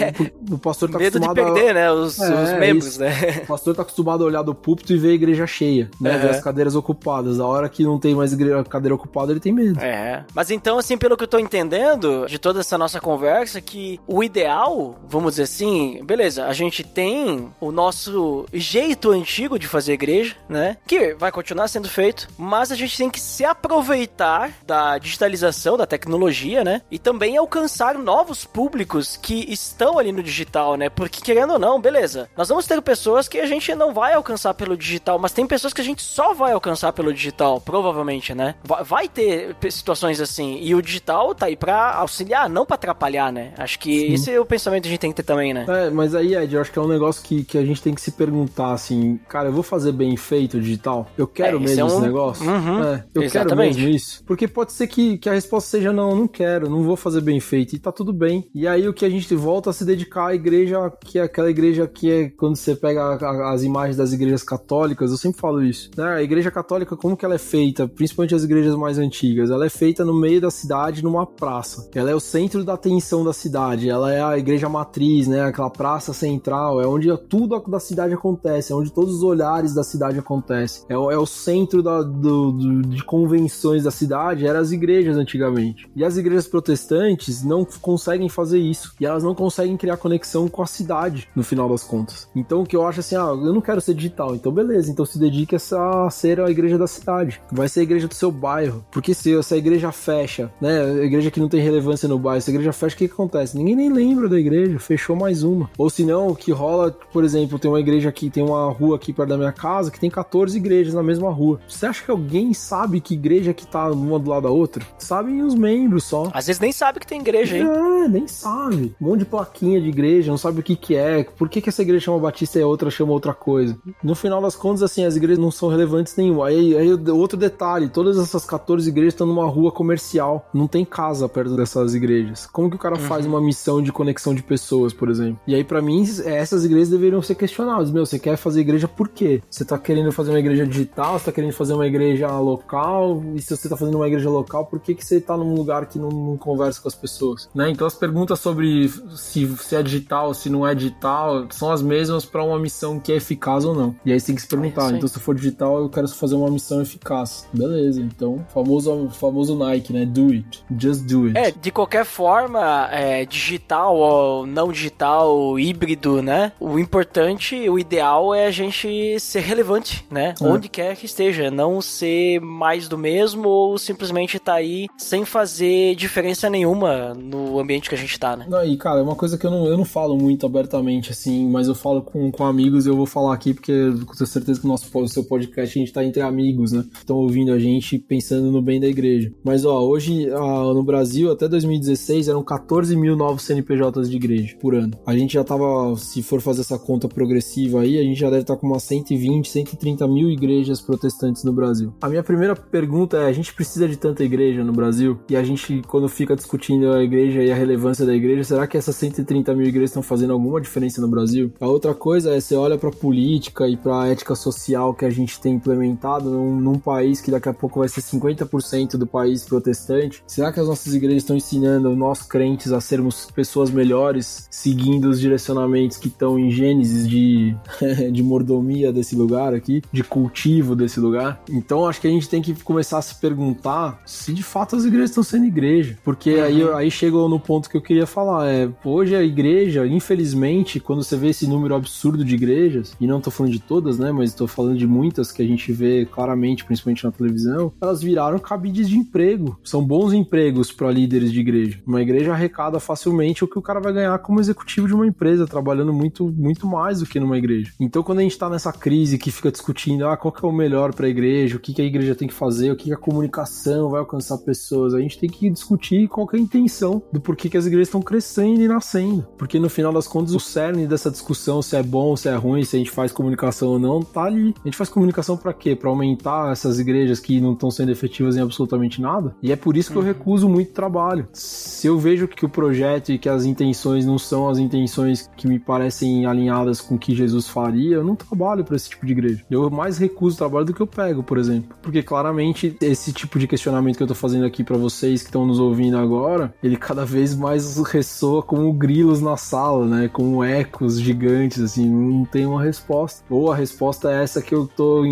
O pastor tá Medo de acostumado perder, a. né? Os, É, os é membros, isso. né? O pastor tá acostumado a olhar do púlpito e ver a igreja cheia, né? Uhum. Ver as cadeiras ocupadas. A hora que não tem mais igre- cadeira ocupada, ele tem medo. É. Mas então, assim, pelo que eu tô entendendo de toda essa nossa conversa, que o ideal, vamos dizer assim, beleza, a gente tem o nosso jeito antigo de fazer igreja, né? Que vai continuar sendo feito, mas a gente tem que se aproveitar da digitalização, da tecnologia, né? E também alcançar novos públicos que estão ali no digital, né? Porque querendo ou não, beleza, nós vamos ter pessoas que a gente não vai alcançar pelo digital, mas tem pessoas que a gente só vai alcançar pelo digital, provavelmente, né? Va- Vai ter situações assim, e o digital tá aí pra auxiliar, não pra atrapalhar, né? Acho que esse é o pensamento que a gente tem que ter também, né? É, mas aí, Ed, eu acho que é um negócio que, que a gente tem que se perguntar assim, cara, eu vou fazer bem feito o digital? Eu quero É, esse mesmo é um- esse negócio? Uhum, É, eu quero exatamente. mesmo isso? Porque pode ser que, que a resposta seja não, não quero, não vou fazer bem feito, e tá tudo bem. E aí o que a gente volta a se dedicar à igreja, que é aquela igreja que é quando você pega as imagens das igrejas católicas, eu sempre falo isso, né? A igreja católica, como que ela é feita, principalmente as igrejas mais antigas? Ela é feita no meio da cidade, numa praça. Ela é o centro da atenção da cidade, ela é a igreja matriz, né? Aquela praça central, é onde tudo da cidade acontece, é onde todos os olhares da cidade acontecem. É, o- é o centro da, do- do- de convenções da cidade, eram as igrejas antigamente. E as igrejas protestantes não conseguem fazer isso. E elas não conseguem criar conexão com a cidade, no final das contas. Então o que eu acho assim, ah, eu não quero ser digital, então beleza, então se dedique a ser a igreja da cidade. Vai ser a igreja do seu bairro. Porque se, se a igreja fecha, né? A igreja que não tem relevância no bairro, se a igreja fecha, o que, que acontece? Ninguém nem lembra da igreja, fechou mais uma. Ou se não, o que rola, por exemplo, tem uma igreja aqui, tem uma rua aqui perto da minha casa que tem 14 igrejas na mesma rua. Você acha que alguém sabe que igreja que tá uma do lado da outra? Sabem os membros só. Às vezes nem sabe que tem igreja aí. É, nem sabe. Um monte de plaquinha de igreja, não sabe o que que é, por que que essa igreja chama Batista e a outra chama outra coisa. No final das contas, assim, as igrejas não são relevantes nenhum. Aí, aí outro detalhe, todas essas 14 igrejas estão numa rua comercial, não tem casa perto dessas igrejas. Como que o cara faz uma missão de conexão de pessoas, por exemplo? E aí, pra mim, essas igrejas deveriam ser questionadas. Meu, você quer fazer igreja por quê? Você tá querendo fazer uma igreja digital, você tá querendo fazer uma igreja local, e se você tá fazendo uma igreja local, local, por que, que você tá num lugar que não, não conversa com as pessoas? Né? Então as perguntas sobre se, se é digital, se não é digital, são as mesmas para uma missão que é eficaz ou não. E aí você tem que se perguntar, É então se for digital, eu quero fazer uma missão eficaz. Beleza, então, famoso, famoso Nike, né? Do it. Just do it. É, de qualquer forma, é, digital ou não digital, híbrido, né? O importante, o ideal é a gente ser relevante, né? É. Onde quer que esteja, não ser mais do mesmo ou simplesmente tá aí sem fazer diferença nenhuma no ambiente que a gente tá, né? E cara, é uma coisa que eu não, eu não falo muito abertamente, assim, mas eu falo com, com amigos e eu vou falar aqui porque tenho certeza que o nosso o seu podcast a gente tá entre amigos, né? Estão ouvindo a gente pensando no bem da igreja. Mas ó, hoje ah, no Brasil, até 2016, eram 14 mil novos CNPJs de igreja por ano. A gente já tava, se for fazer essa conta progressiva aí, a gente já deve estar com umas 120, 130 mil igrejas protestantes no Brasil. A minha primeira pergunta é: a gente precisa de tanta igreja no Brasil? E a gente, quando fica discutindo a igreja e a relevância da igreja, será que essas 130 mil igrejas estão fazendo alguma diferença no Brasil? A outra coisa é: você olha pra política e pra ética social que a gente tem implementado num, num país que daqui a pouco vai ser 50% do país protestante, será que as nossas igrejas estão ensinando nós crentes a sermos pessoas melhores, seguindo os direcionamentos que estão em Gênesis de, de mordomia desse lugar aqui, de cultivo desse lugar? Então acho que a gente tem que começar a se perguntar se de fato as igrejas estão sendo igreja, porque aí, aí chegou no ponto que eu queria falar, é, hoje a igreja, infelizmente, quando você vê esse número absurdo de igrejas, e não tô falando de todas, né, mas tô falando de muitas que a gente vê claramente, principalmente na televisão, elas viraram cabides de emprego. São bons empregos para líderes de igreja. Uma igreja arrecada facilmente o que o cara vai ganhar como executivo de uma empresa, trabalhando muito, muito mais do que numa igreja. Então, quando a gente tá nessa crise que fica discutindo, ah, qual que é o melhor para a igreja, o que, que a igreja tem que fazer, o que, que a comunicação vai alcançar pessoas, a gente tem que discutir qual que é a intenção do porquê que as igrejas estão crescendo e nascendo. Porque no final das contas, o cerne dessa discussão, se é bom, se é ruim, se a gente faz comunicação ou não, tá ali. A gente faz comunicação para quê? Para aumentar essas igrejas que não estão sendo efetivas em absolutamente nada? E é por isso que eu recuso muito trabalho. Se eu vejo que o projeto e que as intenções não são as intenções que me parecem alinhadas com o que Jesus faria, eu não trabalho para esse tipo de igreja. Eu mais recuso trabalho do que eu pego, por exemplo. Porque claramente esse tipo de questionamento que eu tô fazendo aqui para vocês que estão nos ouvindo agora, ele cada vez mais ressoa como grilos na sala, né? Como ecos gigantes, assim, não tem uma resposta. Ou a resposta é essa que eu tô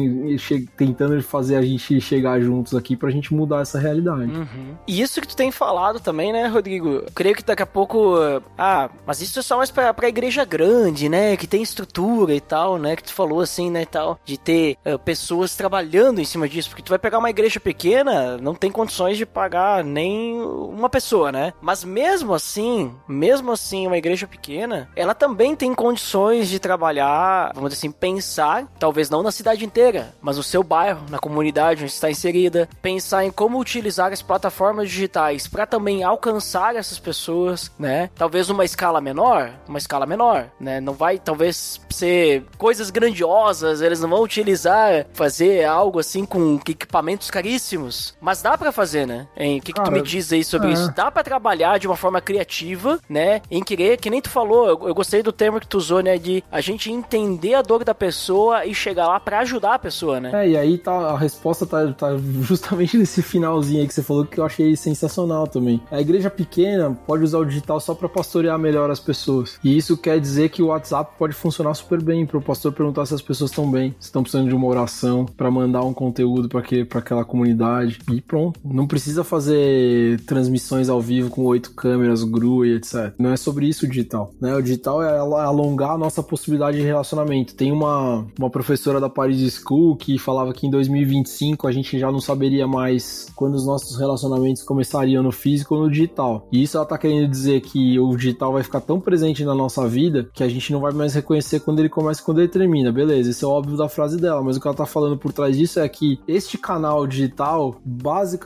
tentando fazer a gente chegar juntos aqui pra gente mudar essa realidade. Uhum. E isso que tu tem falado também, né, Rodrigo? Eu creio que daqui a pouco. Ah, mas isso é só mais pra, pra igreja grande, né? Que tem estrutura e tal, né? Que tu falou assim, né? E tal. De ter eh, pessoas trabalhando em cima disso. Porque tu vai pegar uma igreja pequena, não tem condições de pagar nem uma pessoa, né? Mas mesmo assim, mesmo assim, uma igreja pequena, ela também tem condições de trabalhar, vamos dizer assim, pensar, talvez não na cidade inteira, mas no seu bairro, na comunidade onde está inserida, pensar em como utilizar as plataformas digitais para também alcançar essas pessoas, né? Talvez uma escala menor, uma escala menor, né? Não vai talvez ser coisas grandiosas, eles não vão utilizar fazer algo assim com equipamentos caríssimos, mas dá para fazer, né? O que, que tu me diz aí sobre é. isso? Dá para trabalhar de uma forma criativa, né? Em querer, que nem tu falou, eu, eu gostei do termo que tu usou, né? De a gente entender a dor da pessoa e chegar lá para ajudar a pessoa, né? É, e aí tá, a resposta tá, tá justamente nesse finalzinho aí que você falou que eu achei sensacional também. A igreja pequena pode usar o digital só para pastorear melhor as pessoas. E isso quer dizer que o WhatsApp pode funcionar super bem para o pastor perguntar se as pessoas estão bem, se estão precisando de uma oração, para mandar um conteúdo para aquela comunidade. E pronto. Não precisa fazer transmissões ao vivo com oito câmeras, GRU e etc. Não é sobre isso o digital. Né? O digital é al- alongar a nossa possibilidade de relacionamento. Tem uma, uma professora da Paris School que falava que em 2025 a gente já não saberia mais quando os nossos relacionamentos começariam no físico ou no digital. E isso ela tá querendo dizer que o digital vai ficar tão presente na nossa vida que a gente não vai mais reconhecer quando ele começa e quando ele termina. Beleza, isso é óbvio da frase dela, mas o que ela tá falando por trás disso é que este canal digital, basicamente,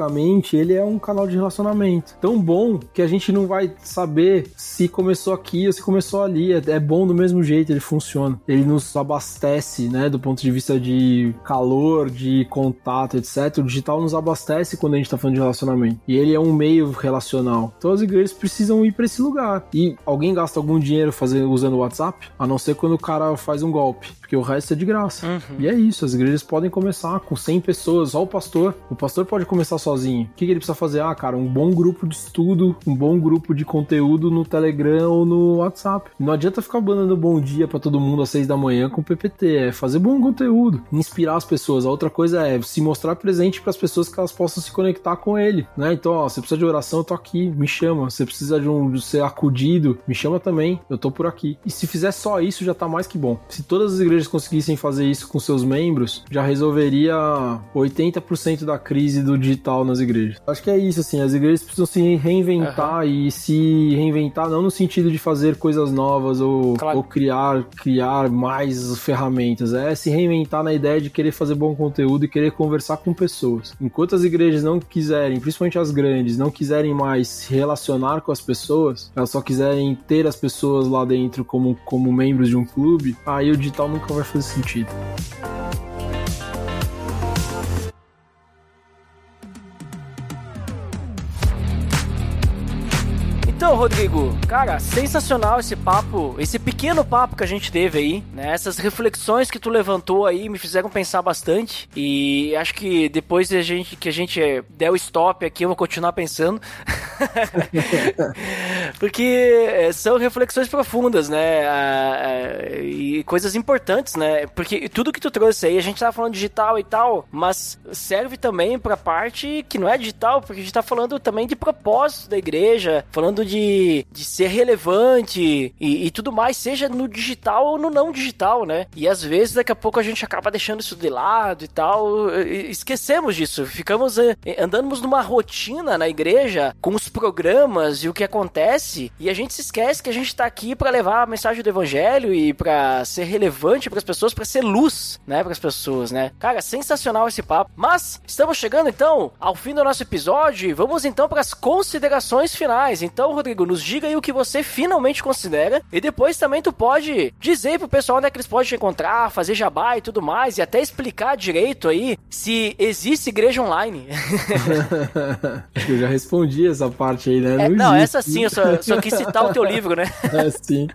ele é um canal de relacionamento. Tão bom que a gente não vai saber se começou aqui ou se começou ali. É, é bom do mesmo jeito, ele funciona. Ele nos abastece, né, do ponto de vista de calor, de contato, etc. O digital nos abastece quando a gente tá falando de relacionamento. E ele é um meio relacional. Então as igrejas precisam ir para esse lugar. E alguém gasta algum dinheiro fazendo, usando o WhatsApp? A não ser quando o cara faz um golpe. Porque o resto é de graça. Uhum. E é isso, as igrejas podem começar com 100 pessoas, só o pastor. O pastor pode começar sozinho. O que, que ele precisa fazer? Ah, cara, um bom grupo de estudo, um bom grupo de conteúdo no Telegram ou no WhatsApp. Não adianta ficar mandando bom dia para todo mundo às 6 da manhã com PPT, é fazer bom conteúdo, inspirar as pessoas. A outra coisa é se mostrar presente para as pessoas que elas possam se conectar com ele, né? Então, ó, você precisa de oração, eu tô aqui, me chama. Você precisa de um de ser acudido, me chama também, eu tô por aqui. E se fizer só isso, já tá mais que bom. Se todas as igrejas conseguissem fazer isso com seus membros, já resolveria 80% da crise do digital nas igrejas. Acho que é isso, assim, as igrejas precisam se reinventar e se reinventar não no sentido de fazer coisas novas ou, Claro. ou criar, criar mais ferramentas, é se reinventar na ideia de querer fazer bom conteúdo e querer conversar com pessoas. Enquanto as igrejas não quiserem, principalmente as grandes, não quiserem mais se relacionar com as pessoas, elas só quiserem ter as pessoas lá dentro como, como membros de um clube, aí o digital nunca vai fazer sentido. Então, Rodrigo, cara, sensacional esse papo, esse pequeno papo que a gente teve aí, né? Essas reflexões que tu levantou aí me fizeram pensar bastante e acho que depois a gente, que a gente der o stop aqui, eu vou continuar pensando. Porque eh, são reflexões profundas, né? E coisas importantes, né? Porque tudo que tu trouxe aí, a gente tava falando digital e tal, mas serve também pra parte que não é digital, porque a gente tá falando também de propósito da igreja, falando de, de ser relevante e, e tudo mais, seja no digital ou no não digital, né? E às vezes daqui a pouco a gente acaba deixando isso de lado e tal, e esquecemos disso, ficamos eh, andamos numa rotina na igreja com os programas e o que acontece, e a gente se esquece que a gente tá aqui pra levar a mensagem do evangelho e pra ser relevante pras pessoas, pra ser luz, né, pras pessoas, né? Cara, sensacional esse papo. Mas estamos chegando então ao fim do nosso episódio e vamos então para as considerações finais. Então, Rodrigo, nos diga aí o que você finalmente considera e depois também tu pode dizer pro pessoal onde é que eles podem te encontrar, fazer jabá e tudo mais e até explicar direito aí se existe igreja online. Acho que eu já respondi essa parte aí, né? É, não, existe. essa sim, eu só, só quis citar o teu livro, né? É, sim.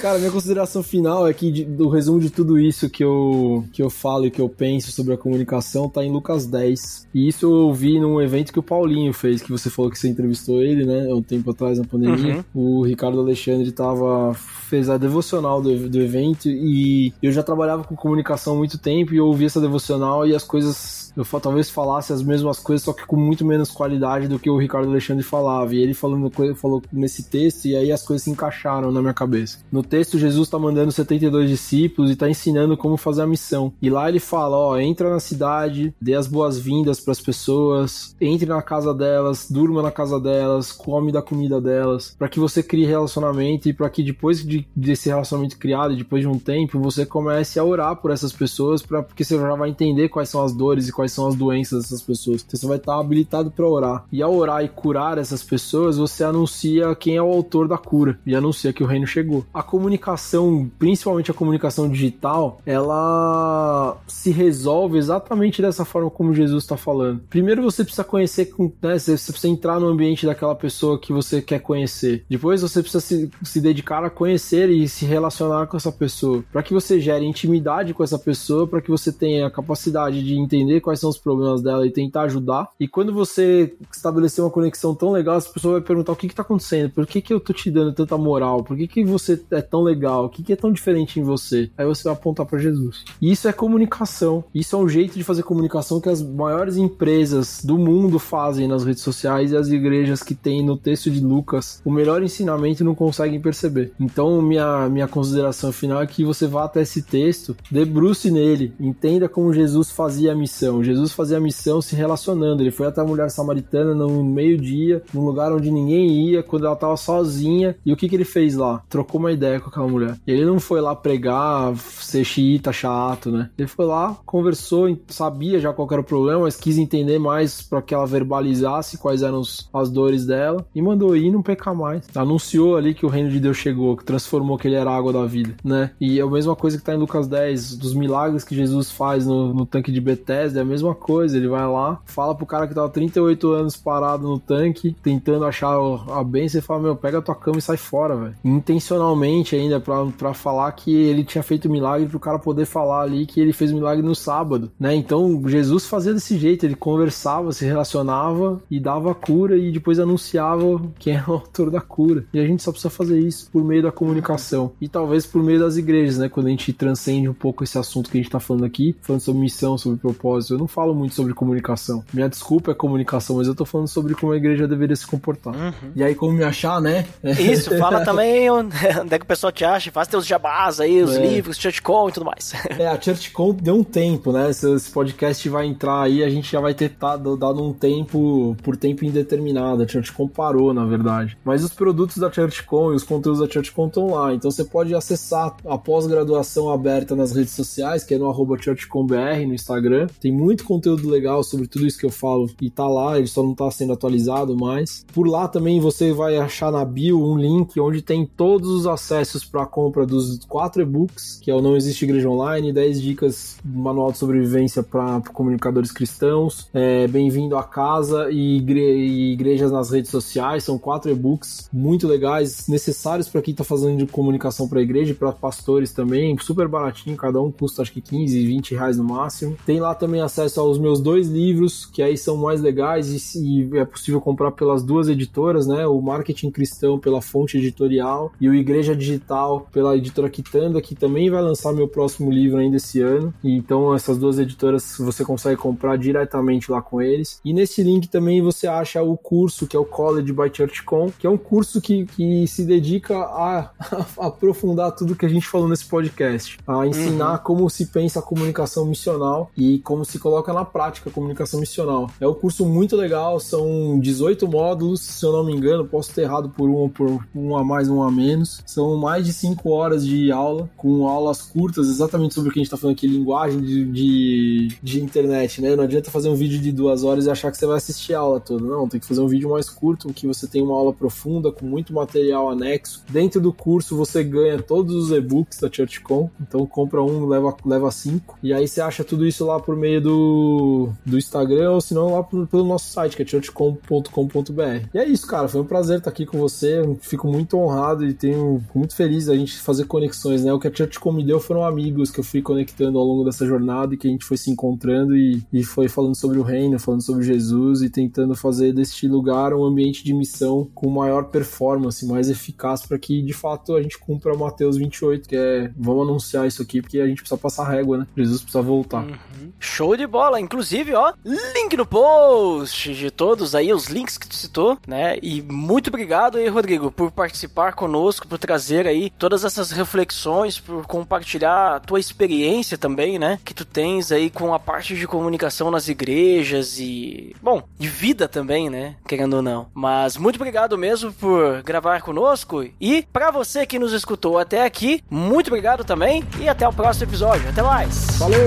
Cara, minha consideração final é que de- do resumo de tudo isso que eu, que eu falo e que eu penso sobre a comunicação tá em Lucas 10. E isso eu ouvi num evento que o Paulinho fez, que você falou que você entrevistou ele, né? Um tempo atrás na pandemia. O Ricardo Alexandre tava, fez a devocional do, do evento e eu já trabalhava com comunicação há muito tempo e eu ouvi essa devocional e as coisas eu talvez falasse as mesmas coisas, só que com muito menos qualidade do que o Ricardo Alexandre falava. E ele falando, falou nesse texto, e aí as coisas se encaixaram na minha cabeça. No texto, Jesus tá mandando 72 discípulos e tá ensinando como fazer a missão. E lá ele fala: ó, entra na cidade, dê as boas-vindas pras pessoas, entre na casa delas, durma na casa delas, come da comida delas, para que você crie relacionamento e para que depois de, desse relacionamento criado, depois de um tempo, você comece a orar por essas pessoas, pra, porque você já vai entender quais são as dores e quais são as doenças dessas pessoas. Então, Você vai estar habilitado para orar. E ao orar e curar essas pessoas, você anuncia quem é o autor da cura e anuncia que o reino chegou. A comunicação, principalmente a comunicação digital, ela se resolve exatamente dessa forma como Jesus está falando. Primeiro você precisa conhecer, né, você precisa entrar no ambiente daquela pessoa que você quer conhecer. Depois você precisa se, se dedicar a conhecer e se relacionar com essa pessoa, para que você gere intimidade com essa pessoa, para que você tenha a capacidade de entender quais são os problemas dela e tentar ajudar. E quando você estabelecer uma conexão tão legal, essa pessoa vai perguntar o que que tá acontecendo, por que que eu tô te dando tanta moral, por que que você é tão legal, o que que é tão diferente em você. Aí você vai apontar para Jesus. E isso é comunicação. Isso é um jeito de fazer comunicação que as maiores empresas do mundo fazem nas redes sociais e as igrejas que tem no texto de Lucas o melhor ensinamento não conseguem perceber. Então, minha, minha consideração final é que você vá até esse texto, debruce nele, entenda como Jesus fazia a missão. Jesus fazia a missão se relacionando. Ele foi até a mulher samaritana no meio-dia, num lugar onde ninguém ia, quando ela estava sozinha. E o que, que ele fez lá? Trocou uma ideia com aquela mulher. E ele não foi lá pregar, ser xiita, chato, né? Ele foi lá, conversou, sabia já qual era o problema, mas quis entender mais para que ela verbalizasse quais eram os- as dores dela e mandou ir não pecar mais. Anunciou ali que o reino de Deus chegou, que transformou que ele era a água da vida, né? E é a mesma coisa que tá em Lucas 10, dos milagres que Jesus faz no, no tanque de Bethesda, é a mesma coisa. Ele vai lá, fala pro cara que tava 38 anos parado no tanque, tentando achar a bênção, e fala: Meu, pega a tua cama e sai fora, velho. Intencionalmente novamente ainda para falar que ele tinha feito milagre para o cara poder falar ali que ele fez milagre no sábado, né? Então Jesus fazia desse jeito, ele conversava, se relacionava e dava a cura e depois anunciava quem é o autor da cura. E a gente só precisa fazer isso por meio da comunicação e talvez por meio das igrejas, né? Quando a gente transcende um pouco esse assunto que a gente está falando aqui, falando sobre missão, sobre propósito. Eu não falo muito sobre comunicação. Minha desculpa é comunicação, mas eu tô falando sobre como a igreja deveria se comportar. Uhum. E aí, como me achar, né? Isso, fala também onde que o pessoal te acha, faz teus jabás aí, os é. livros, ChurchCon e tudo mais. É, a ChurchCon deu um tempo, né? Se esse podcast vai entrar aí, a gente já vai ter dado, dado um tempo por tempo indeterminado. A ChurchCon parou, na verdade. Mas os produtos da ChurchCon e os conteúdos da ChurchCon estão lá. Então você pode acessar a pós-graduação aberta nas redes sociais, que é no arroba ChurchConBR no Instagram. Tem muito conteúdo legal sobre tudo isso que eu falo e tá lá, ele só não tá sendo atualizado mais. Por lá também você vai achar na bio um link onde tem todos os acessos para a compra dos quatro e-books, que é o Não Existe Igreja Online, 10 dicas manual de sobrevivência para comunicadores cristãos, é, Bem-vindo à Casa e, igre e Igrejas nas Redes Sociais. São quatro e-books muito legais, necessários para quem está fazendo de comunicação para a igreja e para pastores também, super baratinho, cada um custa acho que 15, 20 reais no máximo. Tem lá também acesso aos meus dois livros, que aí são mais legais e, e é possível comprar pelas duas editoras, né? O Marketing Cristão pela Fonte Editorial e o Igreja Digital pela editora Quitanda, que também vai lançar meu próximo livro ainda esse ano. E então essas duas editoras você consegue comprar diretamente lá com eles. E nesse link também você acha o curso que é o College by ChurchCon, que é um curso que, que se dedica a, a aprofundar tudo que a gente falou nesse podcast, a ensinar uhum. como se pensa a comunicação missional e como se coloca na prática a comunicação missional. É um curso muito legal, são 18 módulos, se eu não me engano, posso ter errado por um, por um a mais, um a menos. São mais de 5 horas de aula, com aulas curtas, exatamente sobre o que a gente está falando aqui, linguagem de, de, de, internet, né? Não adianta fazer um vídeo de duas horas e achar que você vai assistir a aula toda. Não, tem que fazer um vídeo mais curto, que você tem uma aula profunda, com muito material anexo. Dentro do curso você ganha todos os e-books da ChurchCon, então compra um, leva, leva cinco. E aí você acha tudo isso lá por meio do, do Instagram ou se não lá por, pelo nosso site, que é churchcom.com.br. E é isso, cara. Foi um prazer estar aqui com você. Fico muito honrado e tenho muito feliz a gente fazer conexões, né? O que a ChurchCom me deu foram amigos que eu fui conectando ao longo dessa jornada e que a gente foi se encontrando e, e foi falando sobre o reino, falando sobre Jesus e tentando fazer deste lugar um ambiente de missão com maior performance, mais eficaz para que de fato a gente cumpra Mateus 28, que é vamos anunciar isso aqui porque a gente precisa passar régua, né? Jesus precisa voltar. Uhum. Show de bola, inclusive, ó, link no post de todos aí os links que tu citou, né? E muito obrigado aí, Rodrigo, por participar conosco, por trazer aí todas essas reflexões, por compartilhar a tua experiência também, né? Que tu tens aí com a parte de comunicação nas igrejas e, bom, de vida também, né? Querendo ou não. Mas muito obrigado mesmo por gravar conosco e para você que nos escutou até aqui, muito obrigado também e até o próximo episódio. Até mais. Valeu!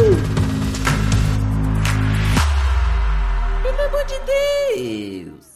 Pelo amor de Deus!